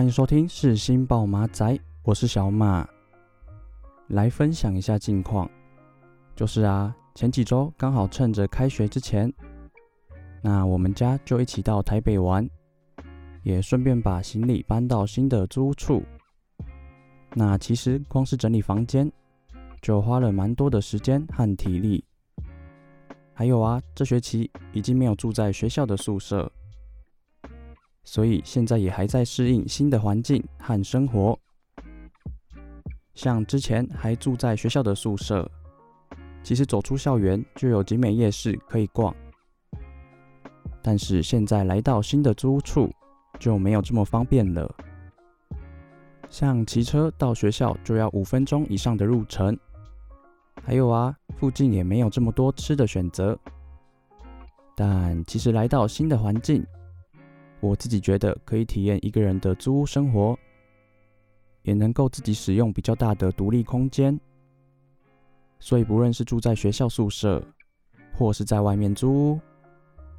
欢迎收听《是新报马仔》，我是小马，来分享一下近况。就是啊，前几周刚好趁着开学之前。那我们家就一起到台北玩，也顺便把行李搬到新的租屋处。那其实光是整理房间，就花了蛮多的时间和体力。还有啊，这学期已经没有住在学校的宿舍，所以现在也还在适应新的环境和生活。像之前还住在学校的宿舍，其实走出校园就有景美夜市可以逛。但是现在来到新的租处，就没有这么方便了。像骑车到学校就要五分钟以上的路程，还有啊，附近也没有这么多吃的选择。但其实来到新的环境，我自己觉得可以体验一个人的租屋生活，也能够自己使用比较大的独立空间。所以不论是住在学校宿舍，或是在外面租屋，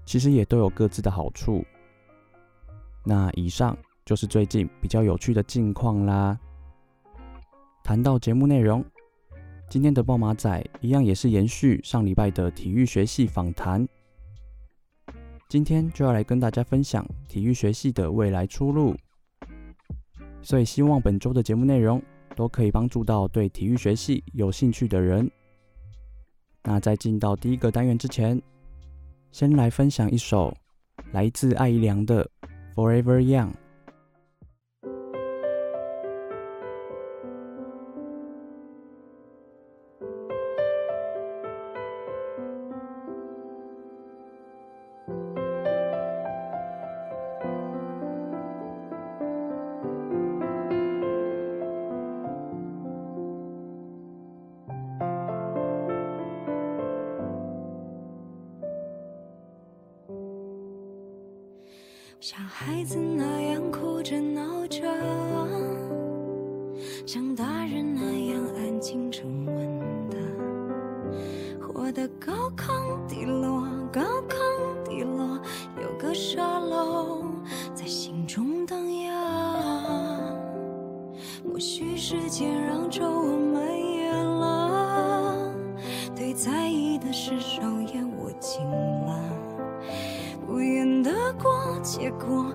其实也都有各自的好处。那以上就是最近比较有趣的近况啦。谈到节目内容，今天的报马仔一样也是延续上礼拜的体育学系访谈。今天就要来跟大家分享体育学系的未来出路。所以希望本周的节目内容都可以帮助到对体育学系有兴趣的人。那在进到第一个单元之前，先来分享一首来自艾怡良的《Forever Young》。像孩子那样哭着闹着，像大人那样安静沉稳的，活得高亢低落，高亢低落，有个沙漏在心中荡漾。或许时间让皱纹蔓延了，对在意的事手结果。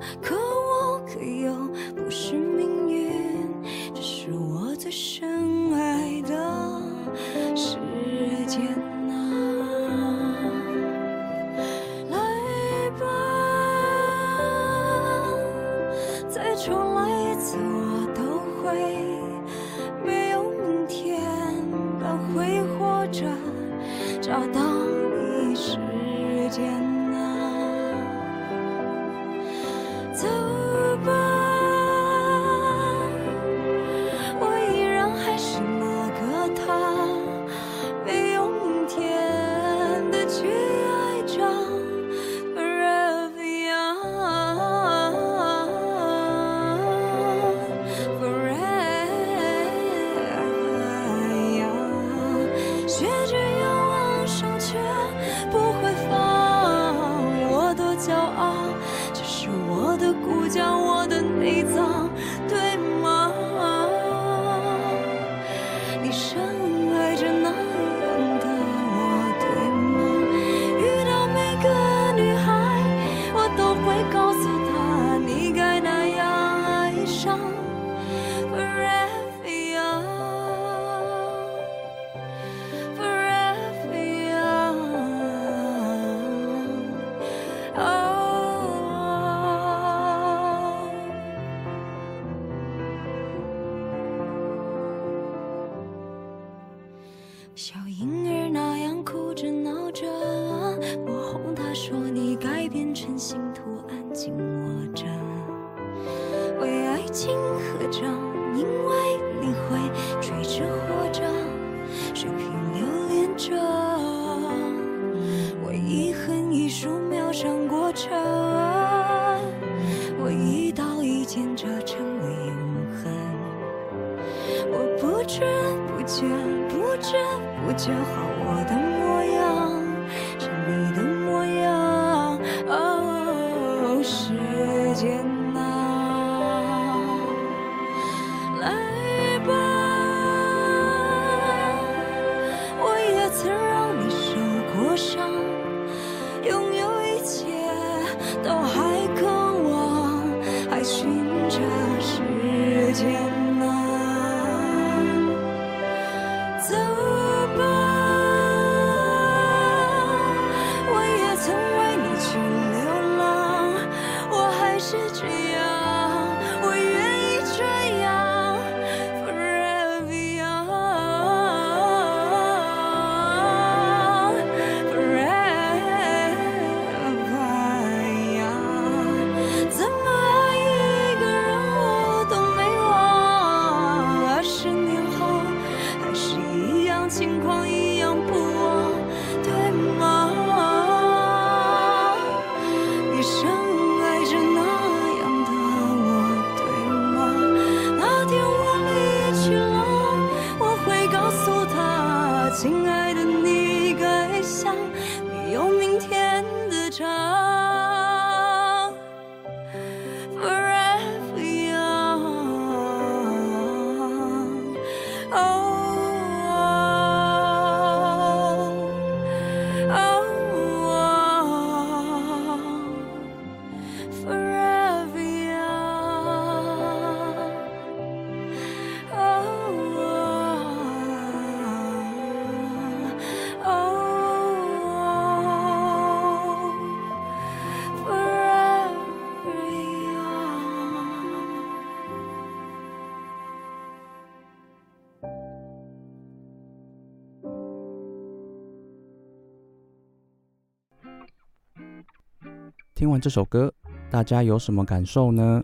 听完这首歌，大家有什么感受呢？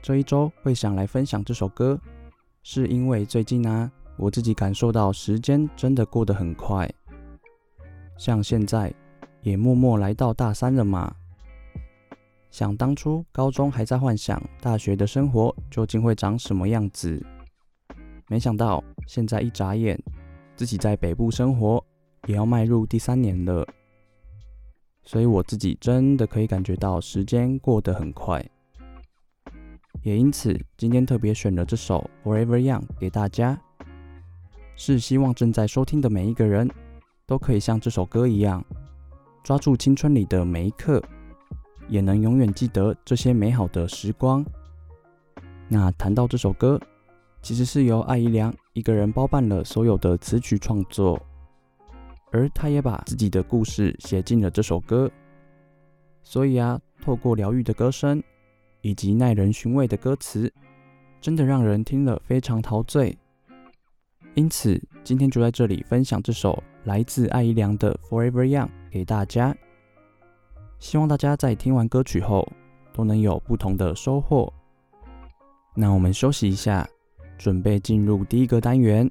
这一周会想来分享这首歌，是因为最近啊，我自己感受到时间真的过得很快。像现在也默默来到大三了嘛。想当初高中还在幻想大学的生活究竟会长什么样子，没想到现在一眨眼，自己在北部生活也要迈入第三年了。所以我自己真的可以感觉到时间过得很快，也因此今天特别选了这首《Forever Young》给大家，是希望正在收听的每一个人都可以像这首歌一样，抓住青春里的每一刻，也能永远记得这些美好的时光。那谈到这首歌，其实是由艾怡良一个人包办了所有的词曲创作。而他也把自己的故事写进了这首歌，所以啊，透过疗愈的歌声以及耐人寻味的歌词，真的让人听了非常陶醉。因此，今天就在这里分享这首来自艾怡良的《Forever Young》给大家。希望大家在听完歌曲后都能有不同的收获。那我们休息一下，准备进入第一个单元。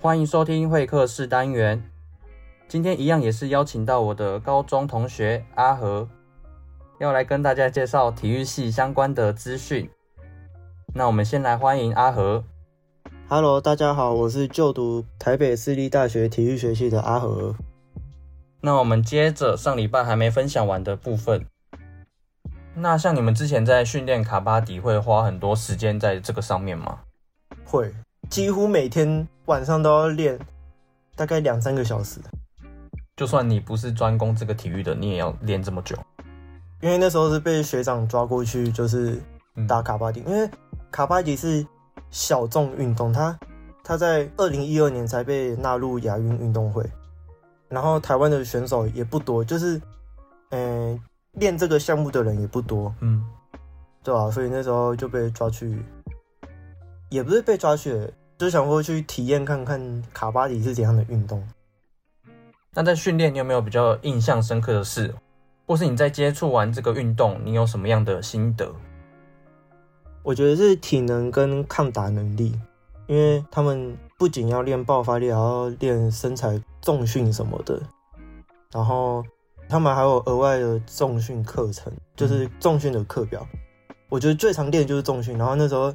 欢迎收听会客室单元。今天一样也是邀请到我的高中同学阿和，要来跟大家介绍体育系相关的资讯。那我们先来欢迎阿和。Hello，大家好，我是就读台北市立大学体育学系的阿和。那我们接着上礼拜还没分享完的部分。那像你们之前在训练卡巴迪，会花很多时间在这个上面吗？会，几乎每天晚上都要练，大概两三个小时。就算你不是专攻这个体育的，你也要练这么久。因为那时候是被学长抓过去，就是打卡巴迪。嗯、因为卡巴迪是小众运动，它它在二零一二年才被纳入亚运运动会，然后台湾的选手也不多，就是嗯。练这个项目的人也不多，嗯，对啊，所以那时候就被抓去，也不是被抓去，就想过去体验看看卡巴迪是怎样的运动。那在训练，你有没有比较印象深刻的事，或是你在接触完这个运动，你有什么样的心得？我觉得是体能跟抗打能力，因为他们不仅要练爆发力，还要练身材重训什么的，然后。他们还有额外的重训课程，就是重训的课表。我觉得最常练的就是重训。然后那时候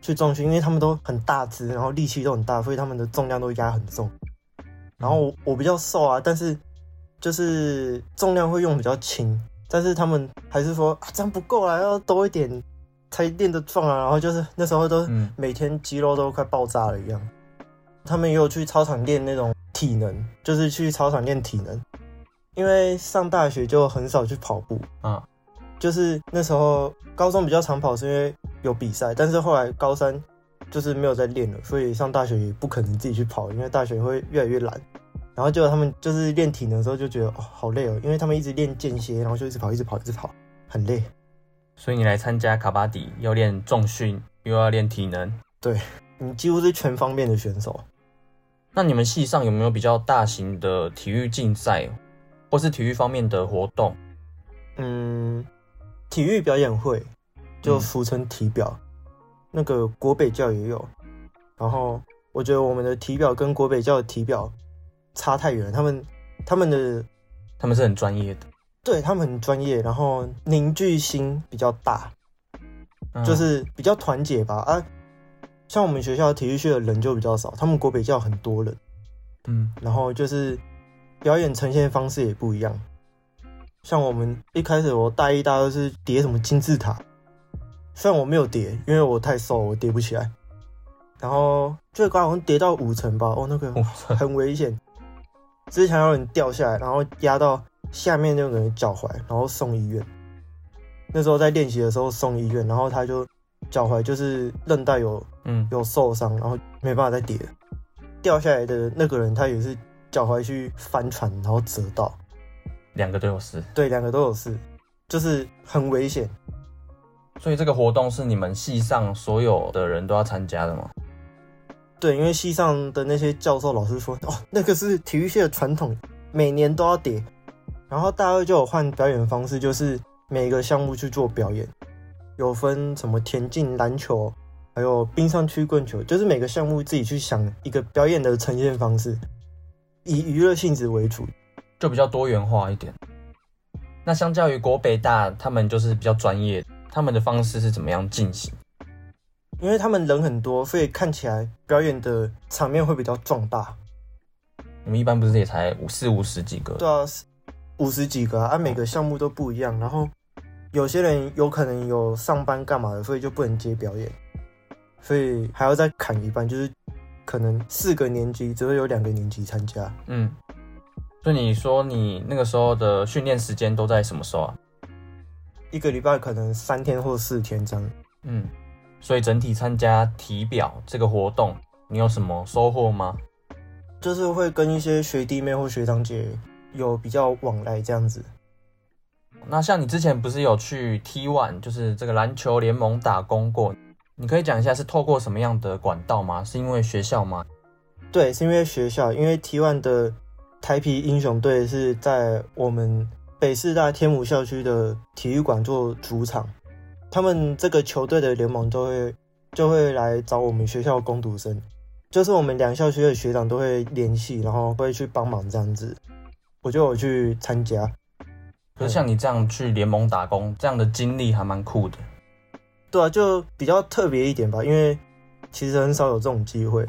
去重训，因为他们都很大只，然后力气都很大，所以他们的重量都压很重。然后我，我比较瘦啊，但是就是重量会用比较轻。但是他们还是说啊，这样不够啊，要多一点才练得壮啊。然后就是那时候都每天肌肉都快爆炸了一样。他们也有去操场练那种体能，就是去操场练体能。因为上大学就很少去跑步啊，就是那时候高中比较常跑，是因为有比赛。但是后来高三就是没有再练了，所以上大学也不可能自己去跑，因为大学会越来越懒。然后结果他们就是练体能的时候就觉得哦好累哦，因为他们一直练间歇，然后就一直跑，一直跑，一直跑，很累。所以你来参加卡巴迪，要练重训，又要练体能，对，你几乎是全方面的选手。那你们系上有没有比较大型的体育竞赛？或是体育方面的活动，嗯，体育表演会就俗称体表，嗯、那个国北教也有。然后我觉得我们的体表跟国北教的体表差太远，他们他们的他们是很专业的，对，他们很专业，然后凝聚心比较大，嗯、就是比较团结吧。啊，像我们学校体育系的人就比较少，他们国北教很多人，嗯，然后就是。表演呈现方式也不一样，像我们一开始我大一、大二是叠什么金字塔，虽然我没有叠，因为我太瘦，我叠不起来。然后最高好像叠到五层吧，哦，那个很危险，之前有人掉下来，然后压到下面那个人脚踝，然后送医院。那时候在练习的时候送医院，然后他就脚踝就是韧带有嗯有受伤，然后没办法再叠。掉下来的那个人他也是。脚踝去翻船，然后折到，两个都有事。对，两个都有事，就是很危险。所以这个活动是你们系上所有的人都要参加的吗？对，因为系上的那些教授老师说，哦，那个是体育系的传统，每年都要叠。然后大二就有换表演方式，就是每个项目去做表演，有分什么田径、篮球，还有冰上曲棍球，就是每个项目自己去想一个表演的呈现方式。以娱乐性质为主，就比较多元化一点。那相较于国北大，他们就是比较专业，他们的方式是怎么样进行？因为他们人很多，所以看起来表演的场面会比较壮大。你们一般不是也才五四五十几个？对啊，五十几个啊，啊每个项目都不一样。然后有些人有可能有上班干嘛的，所以就不能接表演，所以还要再砍一半，就是。可能四个年级只会有两个年级参加。嗯，所以你说你那个时候的训练时间都在什么时候啊？一个礼拜可能三天或四天这样。嗯，所以整体参加体表这个活动，你有什么收获吗？就是会跟一些学弟妹或学长姐有比较往来这样子。那像你之前不是有去 T1，就是这个篮球联盟打工过？你可以讲一下是透过什么样的管道吗？是因为学校吗？对，是因为学校，因为 T1 的台啤英雄队是在我们北师大天母校区的体育馆做主场，他们这个球队的联盟都会就会来找我们学校的工读生，就是我们两校区的学长都会联系，然后会去帮忙这样子，我就有去参加。就像你这样去联盟打工，这样的经历还蛮酷的。对啊，就比较特别一点吧，因为其实很少有这种机会，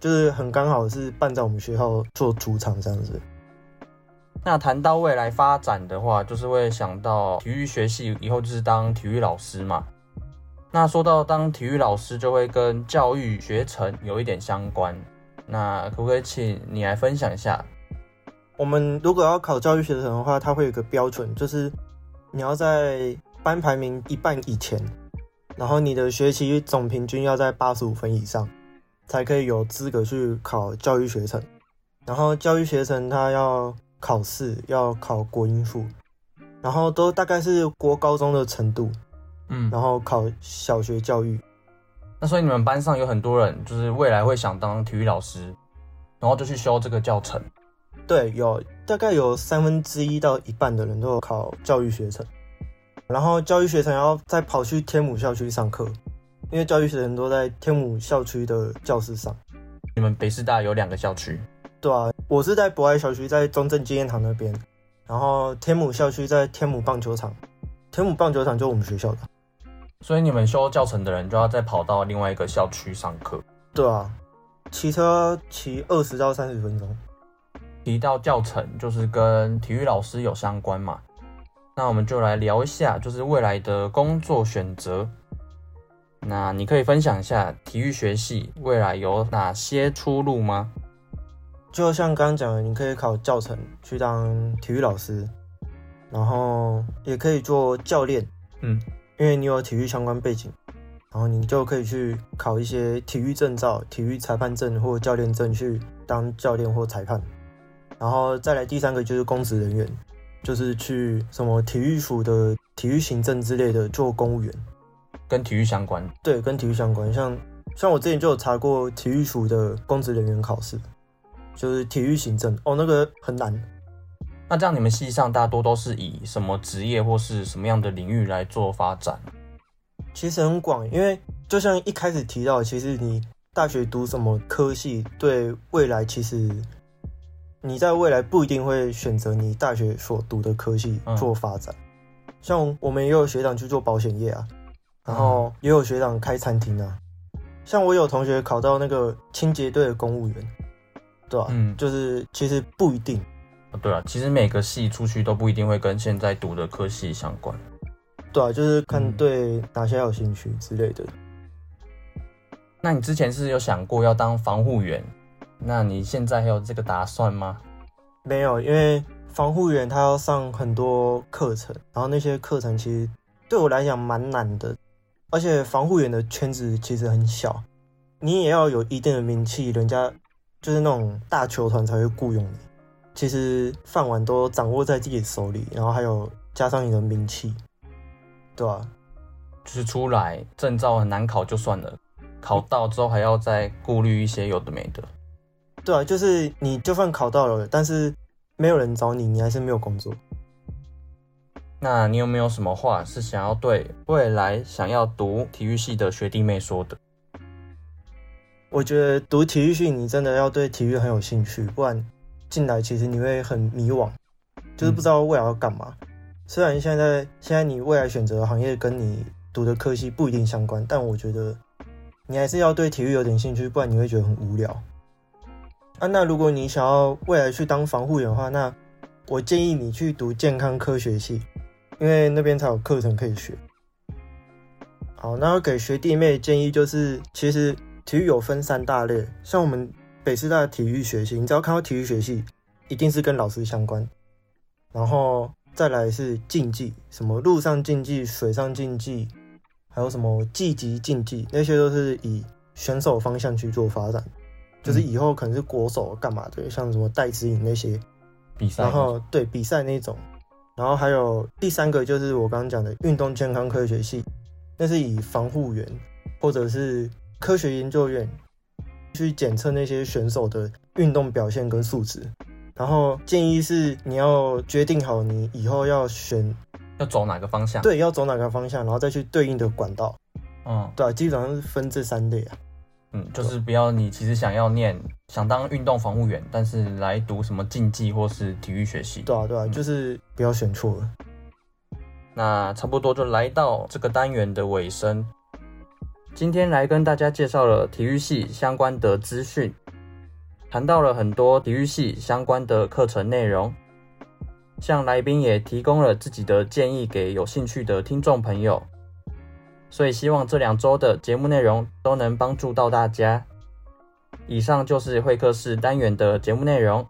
就是很刚好是办在我们学校做主场这样子。那谈到未来发展的话，就是会想到体育学系以后就是当体育老师嘛。那说到当体育老师，就会跟教育学程有一点相关。那可不可以请你来分享一下？我们如果要考教育学程的话，它会有个标准，就是你要在班排名一半以前，然后你的学习总平均要在八十五分以上，才可以有资格去考教育学程。然后教育学程它要。考试要考国英数，然后都大概是国高中的程度，嗯，然后考小学教育。那所以你们班上有很多人，就是未来会想当体育老师，然后就去修这个教程。对，有大概有三分之一到一半的人都有考教育学程，然后教育学程要再跑去天母校区上课，因为教育学程都在天母校区的教室上。你们北师大有两个校区。对啊，我是在博爱校区，在中正纪念堂那边，然后天母校区在天母棒球场，天母棒球场就我们学校的，所以你们修教程的人就要再跑到另外一个校区上课。对啊，骑车骑二十到三十分钟。提到教程，就是跟体育老师有相关嘛，那我们就来聊一下，就是未来的工作选择。那你可以分享一下体育学系未来有哪些出路吗？就像刚刚讲的，你可以考教程去当体育老师，然后也可以做教练，嗯，因为你有体育相关背景，然后你就可以去考一些体育证照、体育裁判证或教练证去当教练或裁判，然后再来第三个就是公职人员，就是去什么体育署的体育行政之类的做公务员，跟体育相关。对，跟体育相关，像像我之前就有查过体育署的公职人员考试。就是体育行政哦，那个很难。那这样你们系上大多都是以什么职业或是什么样的领域来做发展？其实很广，因为就像一开始提到，其实你大学读什么科系，对未来其实你在未来不一定会选择你大学所读的科系做发展。嗯、像我们也有学长去做保险业啊，然后也有学长开餐厅啊。像我有同学考到那个清洁队的公务员。对啊，嗯，就是其实不一定。对啊，其实每个系出去都不一定会跟现在读的科系相关。对啊，就是看对哪些有兴趣之类的。嗯。那你之前是有想过要当防护员？那你现在还有这个打算吗？没有，因为防护员他要上很多课程，然后那些课程其实对我来讲蛮难的，而且防护员的圈子其实很小，你也要有一定的名气，人家。就是那种大球团才会雇佣你，其实饭碗都掌握在自己手里，然后还有加上你的名气，对吧？就是出来证照很难考就算了，考到之后还要再顾虑一些有的没的。对啊，就是你就算考到了，但是没有人找你，你还是没有工作。那你有没有什么话是想要对未来想要读体育系的学弟妹说的？我觉得读体育系，你真的要对体育很有兴趣，不然进来其实你会很迷惘，就是不知道未来要干嘛。嗯、虽然现在现在你未来选择的行业跟你读的科系不一定相关，但我觉得你还是要对体育有点兴趣，不然你会觉得很无聊。啊，那如果你想要未来去当防护员的话，那我建议你去读健康科学系，因为那边才有课程可以学。好，那我给学弟妹建议就是，其实。体育有分三大类，像我们北师大的体育学系，你只要看到体育学系，一定是跟老师相关。然后再来是竞技，什么陆上竞技、水上竞技，还有什么技击竞技，那些都是以选手方向去做发展，就是以后可能是国手干嘛的，像什么戴资颖那些比赛。然后对比赛那种，然后还有第三个就是我刚刚讲的运动健康科学系，那是以防护员或者是。科学研究院去检测那些选手的运动表现跟素质，然后建议是你要决定好你以后要选要走哪个方向，对，要走哪个方向，然后再去对应的管道。嗯，对啊，基本上是分这三类啊。嗯，就是不要你其实想要念想当运动防护员，但是来读什么竞技或是体育学习。对啊，对啊，就是不要选错了。那差不多就来到这个单元的尾声。今天来跟大家介绍了体育系相关的资讯，谈到了很多体育系相关的课程内容。向来宾也提供了自己的建议给有兴趣的听众朋友，所以希望这两周的节目内容都能帮助到大家。以上就是会客室单元的节目内容，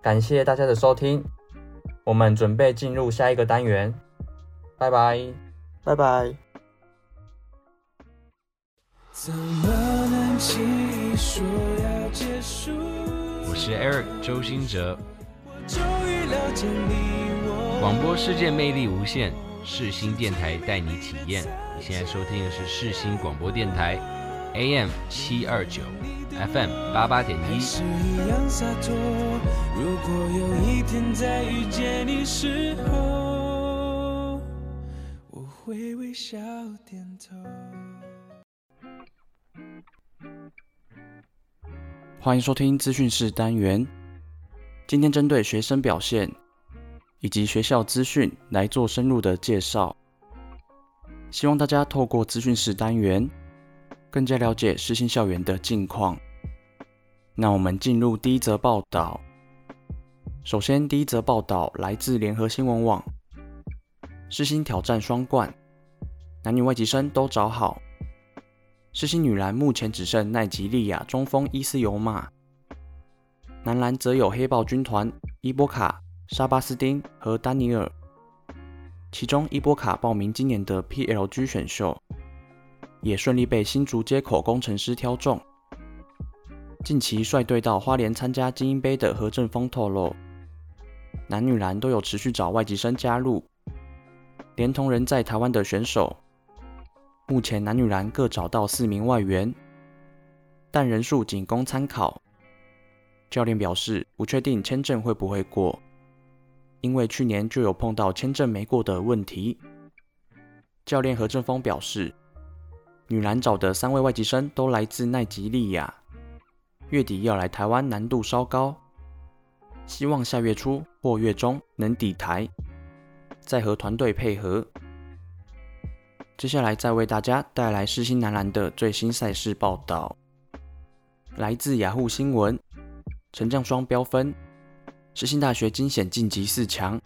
感谢大家的收听，我们准备进入下一个单元，拜拜，拜拜。我是 Eric 周兴哲。广播世界魅力无限，世新电台带你体验。现在收听的是世新广播电台，AM 七二九，FM 八八点一。如果有一天再遇见你时候，我会微笑点头。欢迎收听资讯室单元。今天针对学生表现以及学校资讯来做深入的介绍，希望大家透过资讯室单元更加了解世新校园的近况。那我们进入第一则报道。首先，第一则报道来自联合新闻网：世新挑战双冠，男女外籍生都找好。世新女篮目前只剩奈及利亚中锋伊斯尤玛。男篮则有黑豹军团伊波卡、沙巴斯丁和丹尼尔，其中伊波卡报名今年的 PLG 选秀，也顺利被新竹街口工程师挑中。近期率队到花莲参加精英杯的何振峰透露，男女篮都有持续找外籍生加入，连同人在台湾的选手，目前男女篮各找到四名外援，但人数仅供参考。教练表示不确定签证会不会过，因为去年就有碰到签证没过的问题。教练何正峰表示，女篮找的三位外籍生都来自奈及利亚，月底要来台湾难度稍高，希望下月初或月中能抵台，再和团队配合。接下来再为大家带来世新男篮的最新赛事报道，来自雅虎新闻。沉降双飙分，世新大学惊险晋级四强。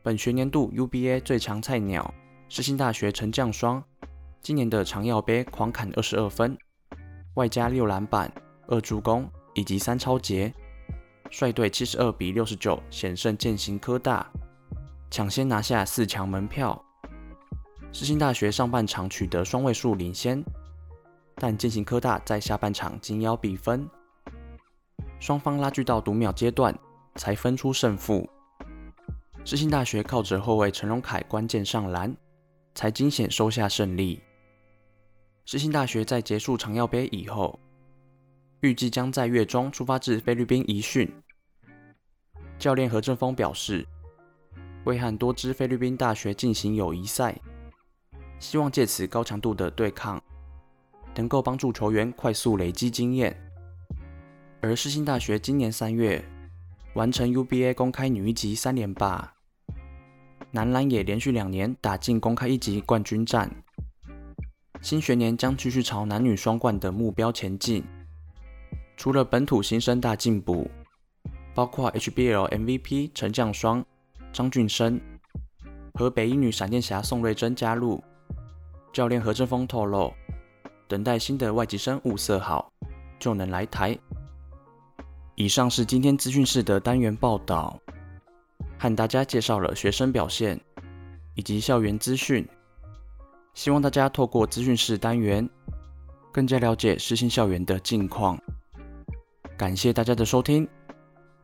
本学年度 UBA 最强菜鸟，世新大学沉降双，今年的长耀杯狂砍二十二分，外加六篮板、二助攻以及三抄截，率队七十二比六十九险胜建行科大，抢先拿下四强门票。世新大学上半场取得双位数领先，但建行科大在下半场紧咬比分。双方拉锯到读秒阶段，才分出胜负。世新大学靠着后卫陈荣凯关键上篮，才惊险收下胜利。世新大学在结束长耀杯以后，预计将在月中出发至菲律宾集训。教练何振峰表示，会和多支菲律宾大学进行友谊赛，希望借此高强度的对抗，能够帮助球员快速累积经验。而世新大学今年三月完成 UBA 公开女一级三连霸，男篮也连续两年打进公开一级冠军战。新学年将继续朝男女双冠的目标前进。除了本土新生大进补，包括 HBL MVP 陈降双张俊生和北一女闪电侠宋瑞珍加入。教练何振峰透露，等待新的外籍生物色好，就能来台。以上是今天资讯室的单元报道，和大家介绍了学生表现以及校园资讯。希望大家透过资讯室单元，更加了解世新校园的近况。感谢大家的收听，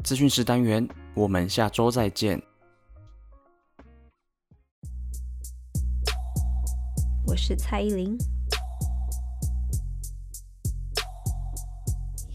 资讯室单元，我们下周再见。我是蔡依林。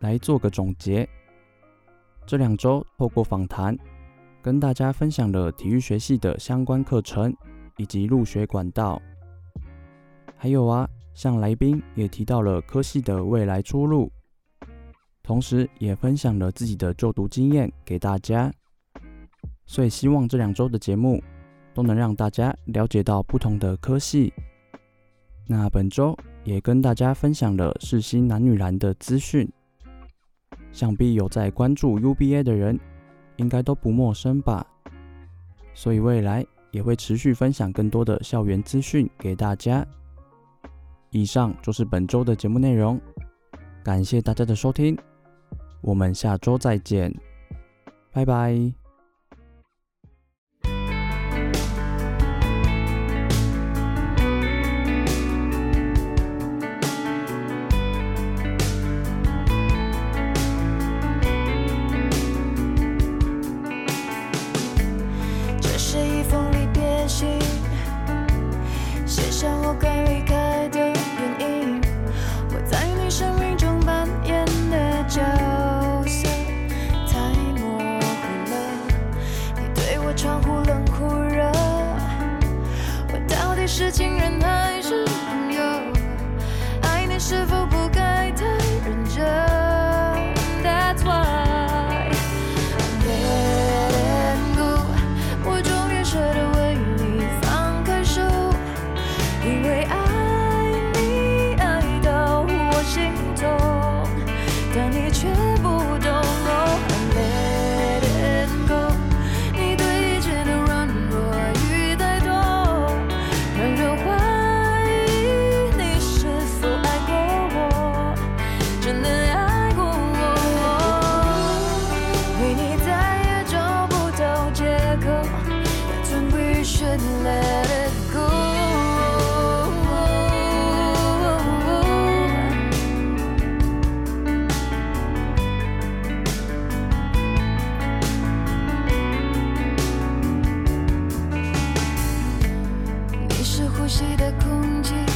来做个总结。这两周透过访谈，跟大家分享了体育学系的相关课程以及入学管道。还有啊，像来宾也提到了科系的未来出路，同时也分享了自己的就读经验给大家。所以希望这两周的节目都能让大家了解到不同的科系。那本周也跟大家分享了世新男女篮的资讯，想必有在关注 UBA 的人，应该都不陌生吧。所以未来也会持续分享更多的校园资讯给大家。以上就是本周的节目内容，感谢大家的收听，我们下周再见，拜拜。是呼吸的空气。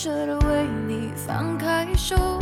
舍得为你放开手，